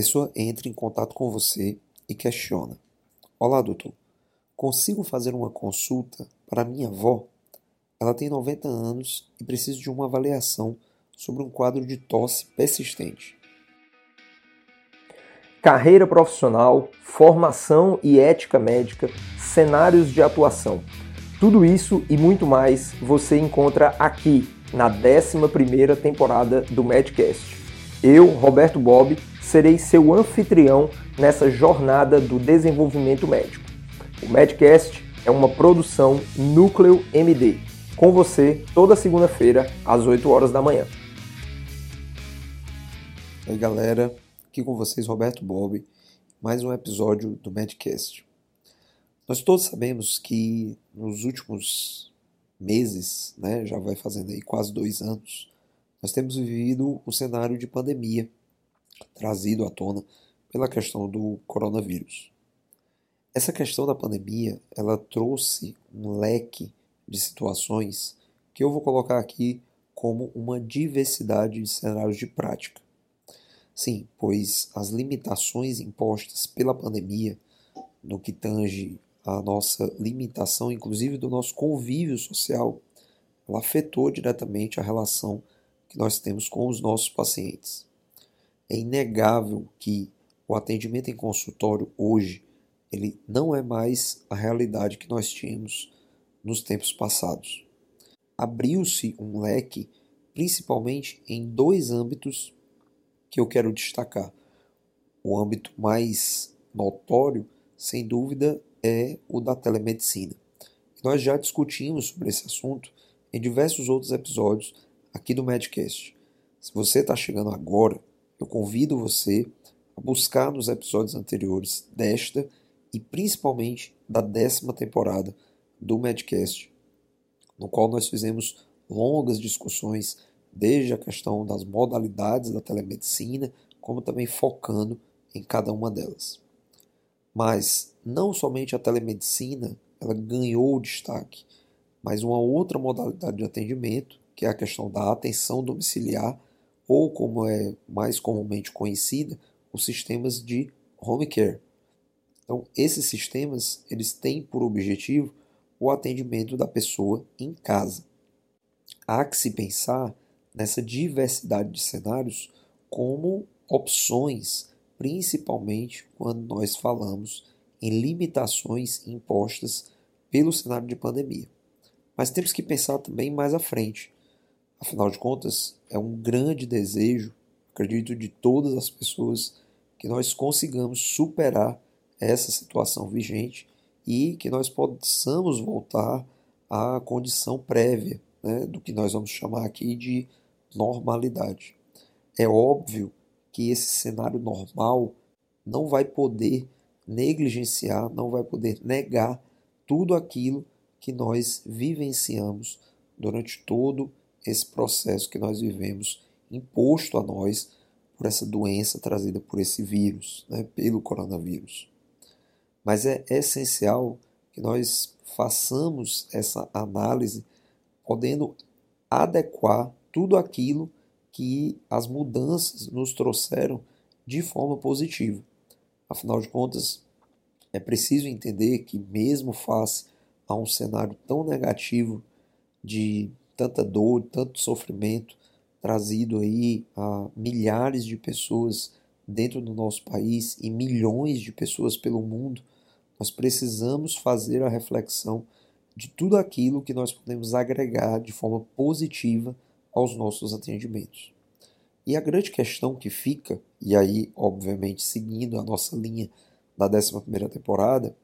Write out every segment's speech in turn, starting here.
pessoa entra em contato com você e questiona: Olá, doutor, consigo fazer uma consulta para minha avó? Ela tem 90 anos e precisa de uma avaliação sobre um quadro de tosse persistente. Carreira profissional, formação e ética médica, cenários de atuação. Tudo isso e muito mais você encontra aqui na 11ª temporada do Medcast. Eu, Roberto Bob, serei seu anfitrião nessa jornada do desenvolvimento médico. O Medcast é uma produção Núcleo MD, com você toda segunda-feira às 8 horas da manhã. Oi galera, aqui com vocês Roberto Bob, mais um episódio do Medcast. Nós todos sabemos que nos últimos meses, né, já vai fazendo aí quase dois anos, nós temos vivido o cenário de pandemia trazido à tona pela questão do coronavírus. Essa questão da pandemia, ela trouxe um leque de situações que eu vou colocar aqui como uma diversidade de cenários de prática. Sim, pois as limitações impostas pela pandemia, no que tange a nossa limitação, inclusive do nosso convívio social, ela afetou diretamente a relação que nós temos com os nossos pacientes. É inegável que o atendimento em consultório hoje ele não é mais a realidade que nós tínhamos nos tempos passados. Abriu-se um leque, principalmente em dois âmbitos que eu quero destacar. O âmbito mais notório, sem dúvida, é o da telemedicina. Nós já discutimos sobre esse assunto em diversos outros episódios aqui do Medcast. Se você está chegando agora, eu convido você a buscar nos episódios anteriores desta e principalmente da décima temporada do Medcast, no qual nós fizemos longas discussões desde a questão das modalidades da telemedicina, como também focando em cada uma delas. Mas não somente a telemedicina ela ganhou destaque, mas uma outra modalidade de atendimento, que é a questão da atenção domiciliar, ou como é mais comumente conhecida, os sistemas de home care. Então, esses sistemas, eles têm por objetivo o atendimento da pessoa em casa. Há que se pensar nessa diversidade de cenários como opções, principalmente quando nós falamos em limitações impostas pelo cenário de pandemia. Mas temos que pensar também mais à frente. Afinal de contas, é um grande desejo, acredito, de todas as pessoas que nós consigamos superar essa situação vigente e que nós possamos voltar à condição prévia né, do que nós vamos chamar aqui de normalidade. É óbvio que esse cenário normal não vai poder negligenciar, não vai poder negar tudo aquilo que nós vivenciamos durante todo esse processo que nós vivemos imposto a nós por essa doença trazida por esse vírus, né, pelo coronavírus. Mas é essencial que nós façamos essa análise podendo adequar tudo aquilo que as mudanças nos trouxeram de forma positiva. Afinal de contas, é preciso entender que, mesmo face a um cenário tão negativo de tanta dor, tanto sofrimento trazido aí a milhares de pessoas dentro do nosso país e milhões de pessoas pelo mundo, nós precisamos fazer a reflexão de tudo aquilo que nós podemos agregar de forma positiva aos nossos atendimentos. E a grande questão que fica, e aí, obviamente, seguindo a nossa linha da 11 temporada,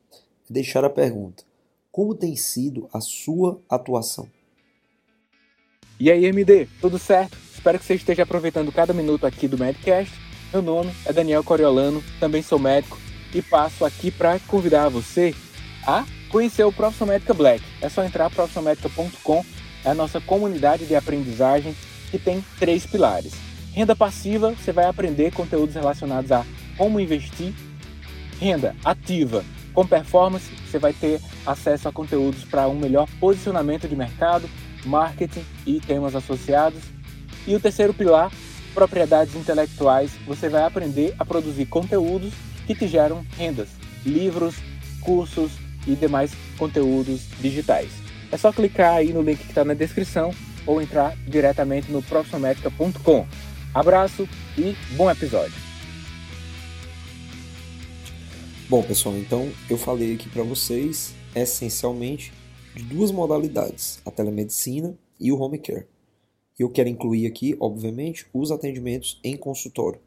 é deixar a pergunta: como tem sido a sua atuação? E aí, MD, tudo certo? Espero que você esteja aproveitando cada minuto aqui do Medcast. Meu nome é Daniel Coriolano, também sou médico e passo aqui para convidar você a conhecer o Profissão Médica Black. É só entrar profissionalmedica.com, é a nossa comunidade de aprendizagem que tem três pilares. Renda passiva, você vai aprender conteúdos relacionados a como investir. Renda ativa, com performance, você vai ter acesso a conteúdos para um melhor posicionamento de mercado, marketing e temas associados. E o terceiro pilar propriedades intelectuais, você vai aprender a produzir conteúdos que te geram rendas, livros, cursos e demais conteúdos digitais. É só clicar aí no link que está na descrição ou entrar diretamente no profissionalmedica.com. Abraço e bom episódio. Bom, pessoal, então eu falei aqui para vocês essencialmente de duas modalidades, a telemedicina e o home care. Eu quero incluir aqui, obviamente, os atendimentos em consultório,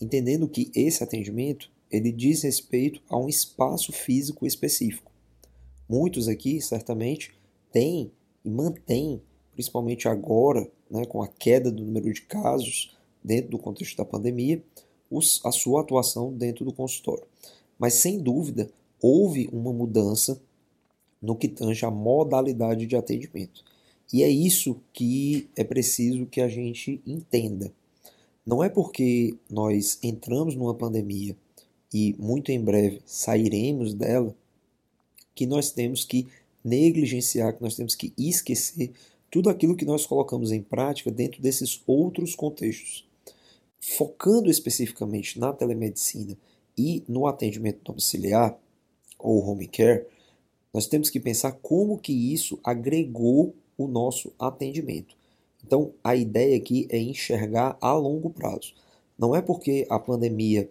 entendendo que esse atendimento ele diz respeito a um espaço físico específico. Muitos aqui, certamente, têm e mantêm, principalmente agora, né, com a queda do número de casos dentro do contexto da pandemia, os, a sua atuação dentro do consultório. Mas, sem dúvida, houve uma mudança no que tange a modalidade de atendimento. E é isso que é preciso que a gente entenda. Não é porque nós entramos numa pandemia e muito em breve sairemos dela que nós temos que negligenciar, que nós temos que esquecer tudo aquilo que nós colocamos em prática dentro desses outros contextos. Focando especificamente na telemedicina e no atendimento domiciliar ou home care, nós temos que pensar como que isso agregou o nosso atendimento. Então, a ideia aqui é enxergar a longo prazo. Não é porque a pandemia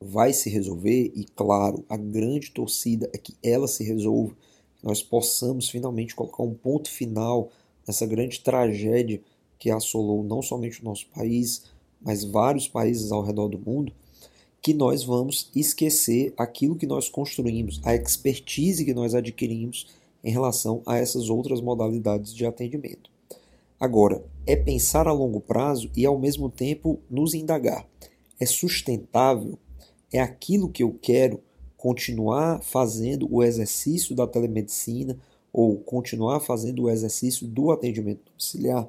vai se resolver, e claro, a grande torcida é que ela se resolva, nós possamos finalmente colocar um ponto final nessa grande tragédia que assolou não somente o nosso país, mas vários países ao redor do mundo, que nós vamos esquecer aquilo que nós construímos, a expertise que nós adquirimos em relação a essas outras modalidades de atendimento. Agora, é pensar a longo prazo e ao mesmo tempo nos indagar. É sustentável? É aquilo que eu quero continuar fazendo o exercício da telemedicina ou continuar fazendo o exercício do atendimento domiciliar?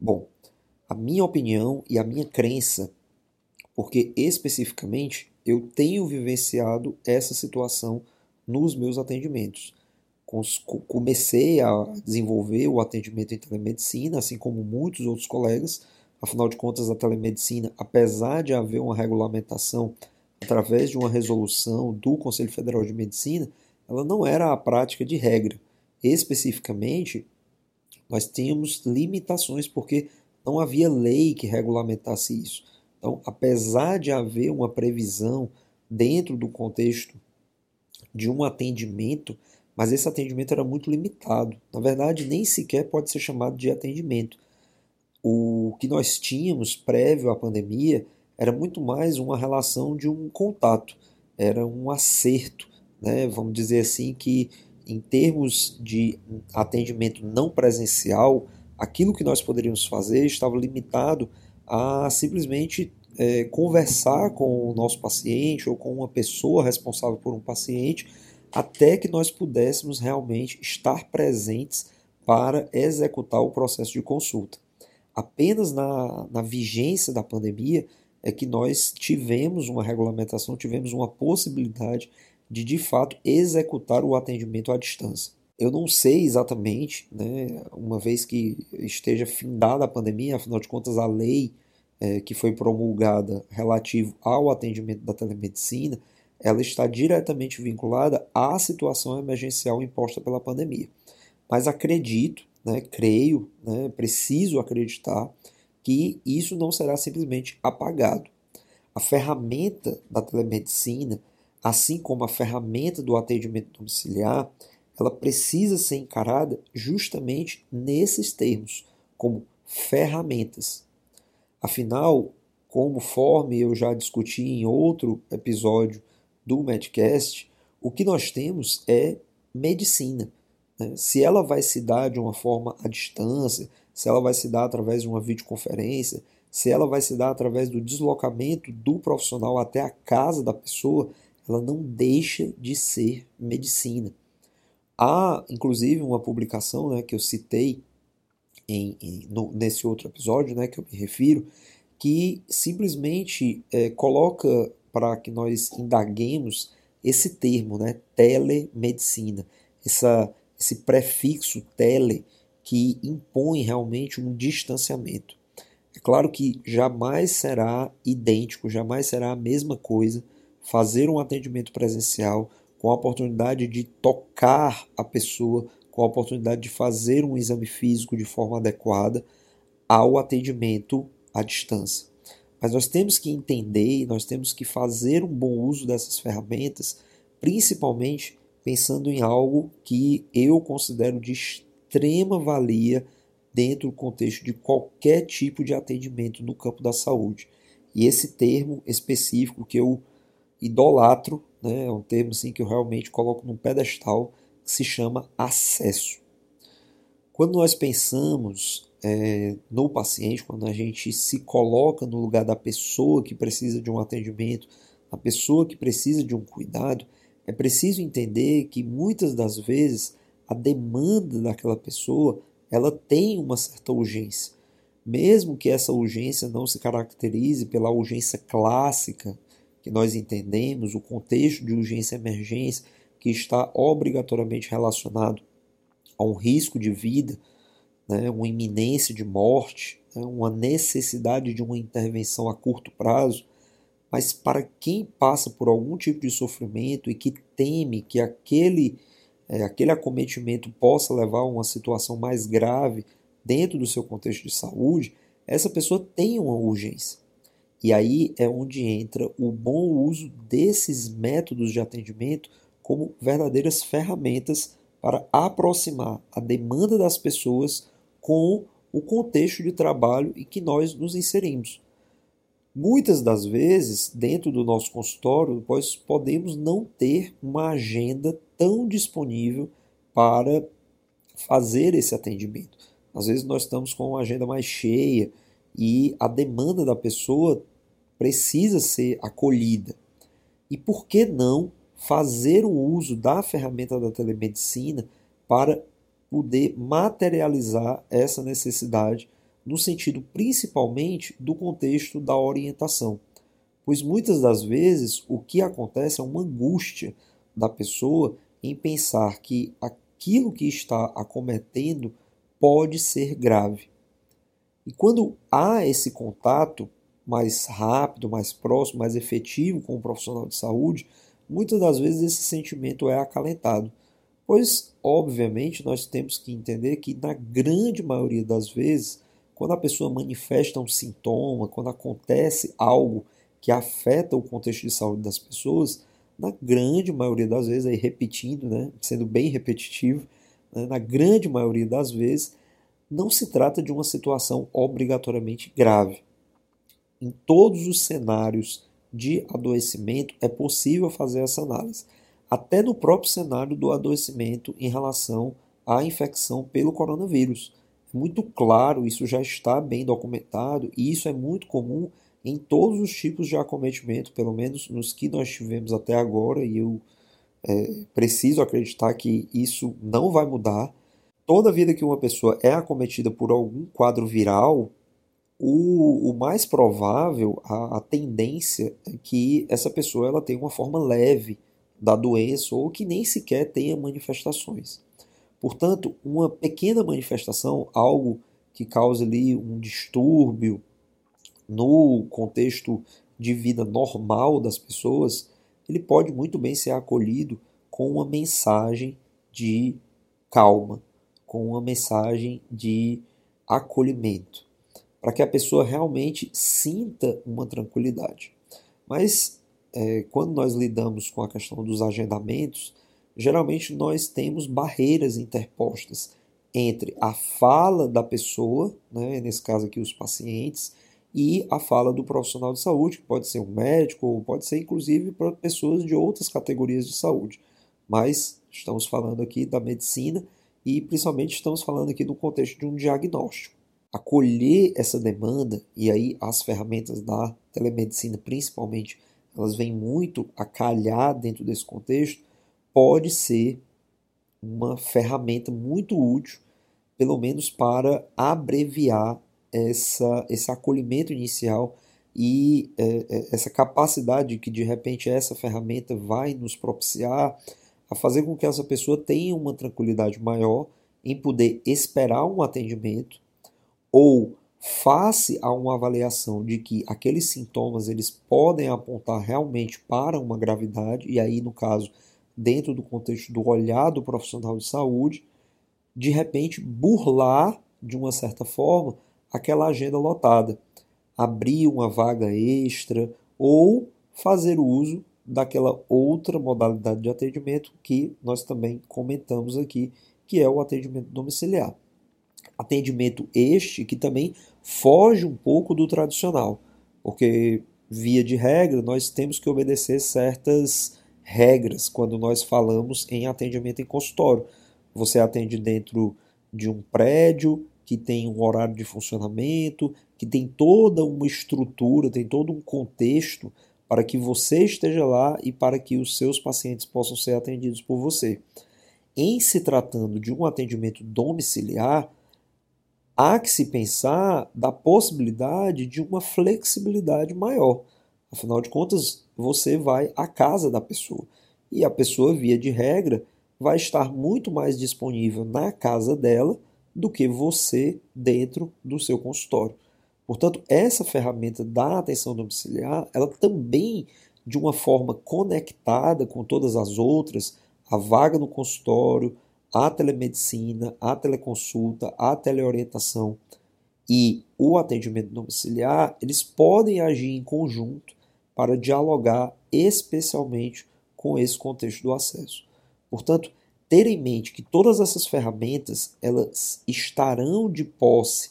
Bom, a minha opinião e a minha crença, porque especificamente eu tenho vivenciado essa situação nos meus atendimentos comecei a desenvolver o atendimento em telemedicina, assim como muitos outros colegas. Afinal de contas, a telemedicina, apesar de haver uma regulamentação através de uma resolução do Conselho Federal de Medicina, ela não era a prática de regra. Especificamente, nós tínhamos limitações porque não havia lei que regulamentasse isso. Então, apesar de haver uma previsão dentro do contexto de um atendimento mas esse atendimento era muito limitado. Na verdade, nem sequer pode ser chamado de atendimento. O que nós tínhamos prévio à pandemia era muito mais uma relação de um contato, era um acerto, né? vamos dizer assim, que em termos de atendimento não presencial, aquilo que nós poderíamos fazer estava limitado a simplesmente é, conversar com o nosso paciente ou com uma pessoa responsável por um paciente até que nós pudéssemos realmente estar presentes para executar o processo de consulta. Apenas na, na vigência da pandemia é que nós tivemos uma regulamentação, tivemos uma possibilidade de de fato executar o atendimento à distância. Eu não sei exatamente, né, uma vez que esteja findada a pandemia, afinal de contas, a lei é, que foi promulgada relativo ao atendimento da telemedicina ela está diretamente vinculada à situação emergencial imposta pela pandemia. Mas acredito, né, creio, né, preciso acreditar que isso não será simplesmente apagado. A ferramenta da telemedicina, assim como a ferramenta do atendimento domiciliar, ela precisa ser encarada justamente nesses termos, como ferramentas. Afinal, conforme eu já discuti em outro episódio do Medcast, o que nós temos é medicina. Né? Se ela vai se dar de uma forma à distância, se ela vai se dar através de uma videoconferência, se ela vai se dar através do deslocamento do profissional até a casa da pessoa, ela não deixa de ser medicina. Há, inclusive, uma publicação né, que eu citei em, em, no, nesse outro episódio, né, que eu me refiro, que simplesmente é, coloca para que nós indaguemos esse termo, né, telemedicina, essa, esse prefixo tele que impõe realmente um distanciamento. É claro que jamais será idêntico, jamais será a mesma coisa fazer um atendimento presencial com a oportunidade de tocar a pessoa, com a oportunidade de fazer um exame físico de forma adequada ao atendimento à distância. Mas nós temos que entender nós temos que fazer um bom uso dessas ferramentas, principalmente pensando em algo que eu considero de extrema valia dentro do contexto de qualquer tipo de atendimento no campo da saúde. E esse termo específico que eu idolatro, né, é um termo assim que eu realmente coloco num pedestal, que se chama acesso. Quando nós pensamos é, no paciente, quando a gente se coloca no lugar da pessoa que precisa de um atendimento, a pessoa que precisa de um cuidado, é preciso entender que muitas das vezes a demanda daquela pessoa ela tem uma certa urgência. Mesmo que essa urgência não se caracterize pela urgência clássica que nós entendemos, o contexto de urgência e emergência, que está obrigatoriamente relacionado a um risco de vida, né, uma iminência de morte, né, uma necessidade de uma intervenção a curto prazo, mas para quem passa por algum tipo de sofrimento e que teme que aquele, é, aquele acometimento possa levar a uma situação mais grave dentro do seu contexto de saúde, essa pessoa tem uma urgência. E aí é onde entra o bom uso desses métodos de atendimento como verdadeiras ferramentas para aproximar a demanda das pessoas com o contexto de trabalho em que nós nos inserimos. Muitas das vezes, dentro do nosso consultório, nós podemos não ter uma agenda tão disponível para fazer esse atendimento. Às vezes nós estamos com uma agenda mais cheia e a demanda da pessoa precisa ser acolhida. E por que não fazer o uso da ferramenta da telemedicina para poder materializar essa necessidade no sentido principalmente do contexto da orientação. Pois muitas das vezes o que acontece é uma angústia da pessoa em pensar que aquilo que está acometendo pode ser grave. E quando há esse contato mais rápido, mais próximo, mais efetivo com o profissional de saúde, muitas das vezes esse sentimento é acalentado. Pois, obviamente, nós temos que entender que, na grande maioria das vezes, quando a pessoa manifesta um sintoma, quando acontece algo que afeta o contexto de saúde das pessoas, na grande maioria das vezes, aí repetindo, né, sendo bem repetitivo, né, na grande maioria das vezes, não se trata de uma situação obrigatoriamente grave em todos os cenários de adoecimento é possível fazer essa análise, até no próprio cenário do adoecimento em relação à infecção pelo coronavírus. É muito claro, isso já está bem documentado e isso é muito comum em todos os tipos de acometimento, pelo menos nos que nós tivemos até agora, e eu é, preciso acreditar que isso não vai mudar. Toda vida que uma pessoa é acometida por algum quadro viral, o, o mais provável, a, a, tendência é que essa pessoa ela tenha uma forma leve da doença ou que nem sequer tenha manifestações. Portanto, uma pequena manifestação, algo que cause ali um distúrbio no contexto de vida normal das pessoas, ele pode muito bem ser acolhido com uma mensagem de calma, com uma mensagem de acolhimento para que a pessoa realmente sinta uma tranquilidade. Mas é, quando nós lidamos com a questão dos agendamentos, geralmente nós temos barreiras interpostas entre a fala da pessoa, né, nesse caso aqui os pacientes, e a fala do profissional de saúde, que pode ser um médico ou pode ser inclusive para pessoas de outras categorias de saúde. Mas estamos falando aqui da medicina e principalmente estamos falando aqui no contexto de um diagnóstico acolher essa demanda, e aí as ferramentas da telemedicina, principalmente, elas vêm muito a calhar dentro desse contexto, pode ser uma ferramenta muito útil, pelo menos para abreviar essa, esse acolhimento inicial e é, é essa capacidade que de repente essa ferramenta vai nos propiciar a fazer com que essa pessoa tenha uma tranquilidade maior em poder esperar um atendimento ou face a uma avaliação de que aqueles sintomas eles podem apontar realmente para uma gravidade, e aí, no caso, dentro do contexto do olhar do profissional de saúde, de repente burlar, de uma certa forma, aquela agenda lotada, abrir uma vaga extra ou fazer uso daquela outra modalidade de atendimento que nós também comentamos aqui, que é o atendimento domiciliar. Atendimento este que também foge um pouco do tradicional, porque via de regra nós temos que obedecer certas regras quando nós falamos em atendimento em consultório. Você atende dentro de um prédio que tem um horário de funcionamento, que tem toda uma estrutura, tem todo um contexto para que você esteja lá e para que os seus pacientes possam ser atendidos por você. Em se tratando de um atendimento domiciliar, há que se pensar da possibilidade de uma flexibilidade maior. Afinal de contas, você vai à casa da pessoa e a pessoa, via de regra, vai estar muito mais disponível na casa dela do que você dentro do seu consultório. Portanto, essa ferramenta da atenção domiciliar, ela também, de uma forma conectada com todas as outras, a vaga no consultório, a telemedicina, a teleconsulta, a teleorientação e o atendimento domiciliar, eles podem agir em conjunto para dialogar especialmente com esse contexto do acesso. Portanto, ter em mente que todas essas ferramentas elas estarão de posse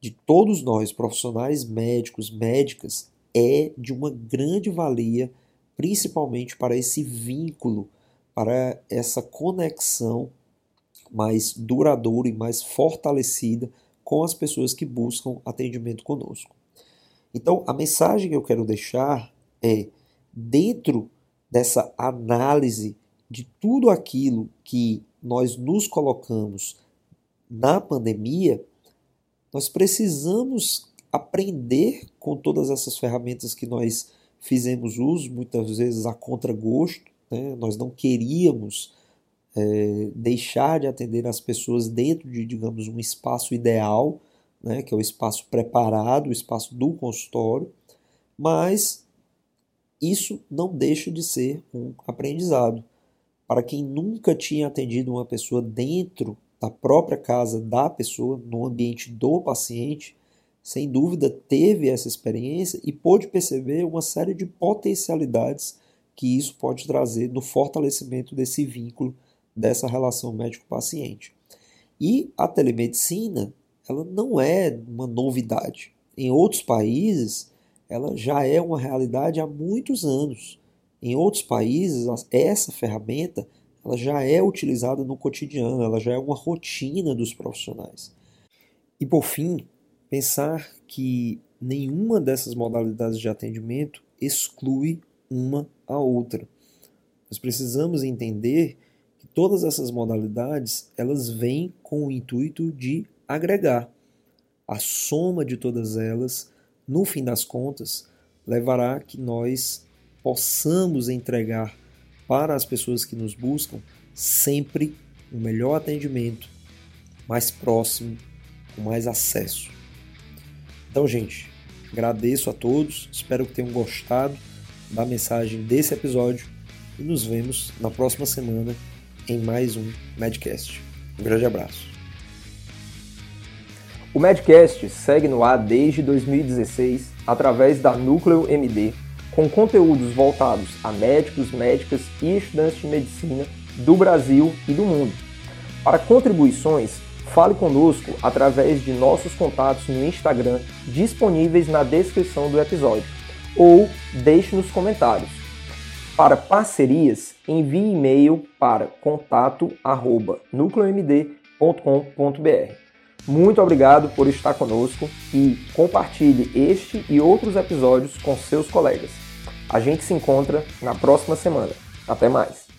de todos nós, profissionais médicos, médicas, é de uma grande valia, principalmente para esse vínculo, para essa conexão mais duradoura e mais fortalecida com as pessoas que buscam atendimento conosco. Então, a mensagem que eu quero deixar é: dentro dessa análise de tudo aquilo que nós nos colocamos na pandemia, nós precisamos aprender com todas essas ferramentas que nós fizemos uso, muitas vezes a contragosto, né? nós não queríamos é, deixar de atender as pessoas dentro de, digamos, um espaço ideal, né? que é o espaço preparado, o espaço do consultório, mas isso não deixa de ser um aprendizado. Para quem nunca tinha atendido uma pessoa dentro da própria casa da pessoa, no ambiente do paciente, sem dúvida teve essa experiência e pôde perceber uma série de potencialidades que isso pode trazer no fortalecimento desse vínculo, dessa relação médico-paciente. E a telemedicina, ela não é uma novidade. Em outros países, ela já é uma realidade há muitos anos. Em outros países, essa ferramenta ela já é utilizada no cotidiano, ela já é uma rotina dos profissionais. E por fim, pensar que nenhuma dessas modalidades de atendimento exclui uma a outra. Nós precisamos entender todas essas modalidades, elas vêm com o intuito de agregar. A soma de todas elas, no fim das contas, levará que nós possamos entregar para as pessoas que nos buscam sempre o um melhor atendimento, mais próximo, com mais acesso. Então, gente, agradeço a todos, espero que tenham gostado da mensagem desse episódio e nos vemos na próxima semana em mais um Medcast. Um grande abraço. O Medcast segue no ar desde 2016 através da Núcleo MD com conteúdos voltados a médicos, médicas e estudantes de medicina do Brasil e do mundo. Para contribuições, fale conosco através de nossos contatos no Instagram disponíveis na descrição do episódio ou deixe nos comentários. Para parcerias, envie e-mail para contato@nucleomd.com.br. Muito obrigado por estar conosco e compartilhe este e outros episódios com seus colegas. A gente se encontra na próxima semana. Até mais!